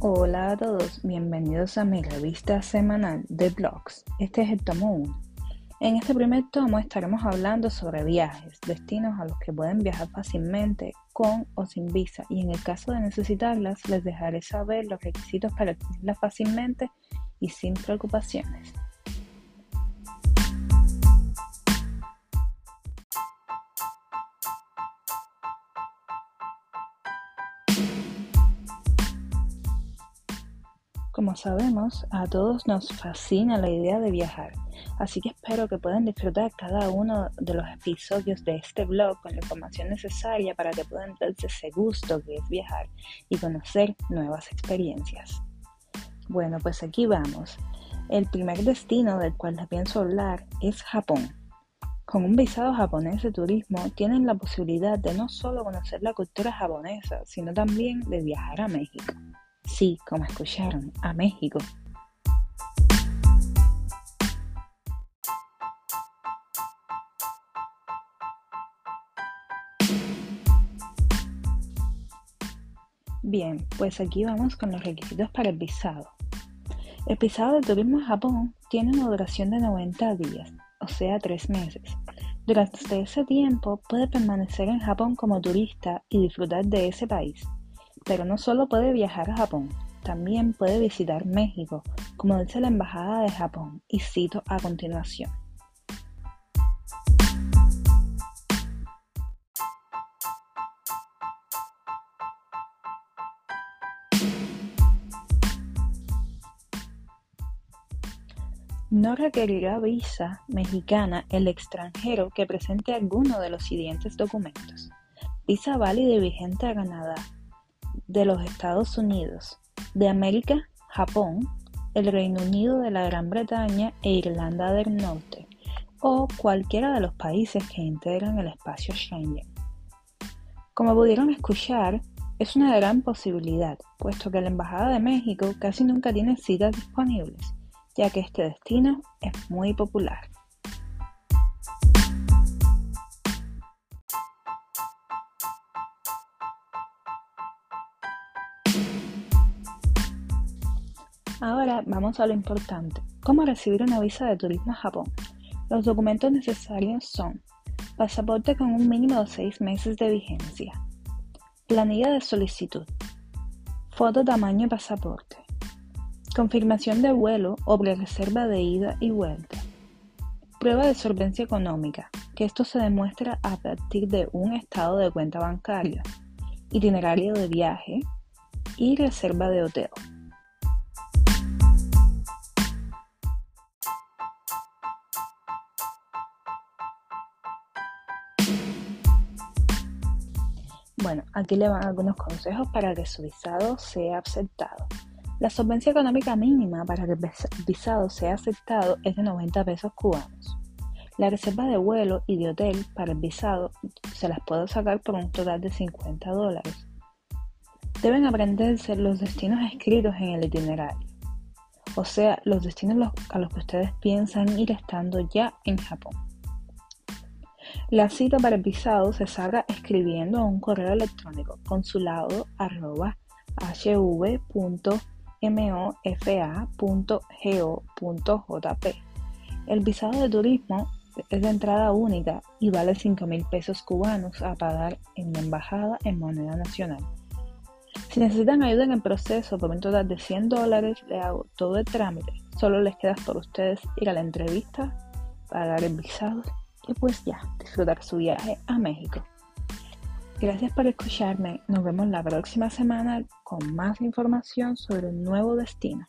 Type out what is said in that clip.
Hola a todos, bienvenidos a mi revista semanal de blogs. Este es el tomo 1. En este primer tomo estaremos hablando sobre viajes, destinos a los que pueden viajar fácilmente con o sin visa y en el caso de necesitarlas les dejaré saber los requisitos para obtenerlas fácilmente y sin preocupaciones. Como sabemos, a todos nos fascina la idea de viajar, así que espero que puedan disfrutar cada uno de los episodios de este blog con la información necesaria para que puedan darse ese gusto que es viajar y conocer nuevas experiencias. Bueno, pues aquí vamos. El primer destino del cual les pienso hablar es Japón. Con un visado japonés de turismo tienen la posibilidad de no solo conocer la cultura japonesa, sino también de viajar a México. Sí, como escucharon, a México. Bien, pues aquí vamos con los requisitos para el visado. El visado de turismo a Japón tiene una duración de 90 días, o sea, 3 meses. Durante ese tiempo puede permanecer en Japón como turista y disfrutar de ese país. Pero no solo puede viajar a Japón, también puede visitar México, como dice la Embajada de Japón, y cito a continuación. No requerirá visa mexicana el extranjero que presente alguno de los siguientes documentos. Visa válida y vigente a Canadá, de los Estados Unidos, de América, Japón, el Reino Unido de la Gran Bretaña e Irlanda del Norte, o cualquiera de los países que integran el espacio Schengen. Como pudieron escuchar, es una gran posibilidad, puesto que la Embajada de México casi nunca tiene citas disponibles, ya que este destino es muy popular. Ahora vamos a lo importante, cómo recibir una visa de turismo a Japón. Los documentos necesarios son pasaporte con un mínimo de 6 meses de vigencia, planilla de solicitud, foto tamaño pasaporte, confirmación de vuelo o reserva de ida y vuelta, prueba de solvencia económica, que esto se demuestra a partir de un estado de cuenta bancaria, itinerario de viaje y reserva de hotel. Bueno, aquí le van algunos consejos para que su visado sea aceptado. La solvencia económica mínima para que el visado sea aceptado es de 90 pesos cubanos. La reserva de vuelo y de hotel para el visado se las puedo sacar por un total de 50 dólares. Deben aprenderse los destinos escritos en el itinerario, o sea, los destinos a los que ustedes piensan ir estando ya en Japón. La cita para el visado se saca escribiendo un correo electrónico consulado.mofa.go.jp. El visado de turismo es de entrada única y vale 5 mil pesos cubanos a pagar en la embajada en moneda nacional. Si necesitan ayuda en el proceso por un total de 100 dólares, le hago todo el trámite. Solo les queda por ustedes ir a la entrevista, pagar el visado y pues ya, disfrutar su viaje a México. Gracias por escucharme. Nos vemos la próxima semana con más información sobre un nuevo destino.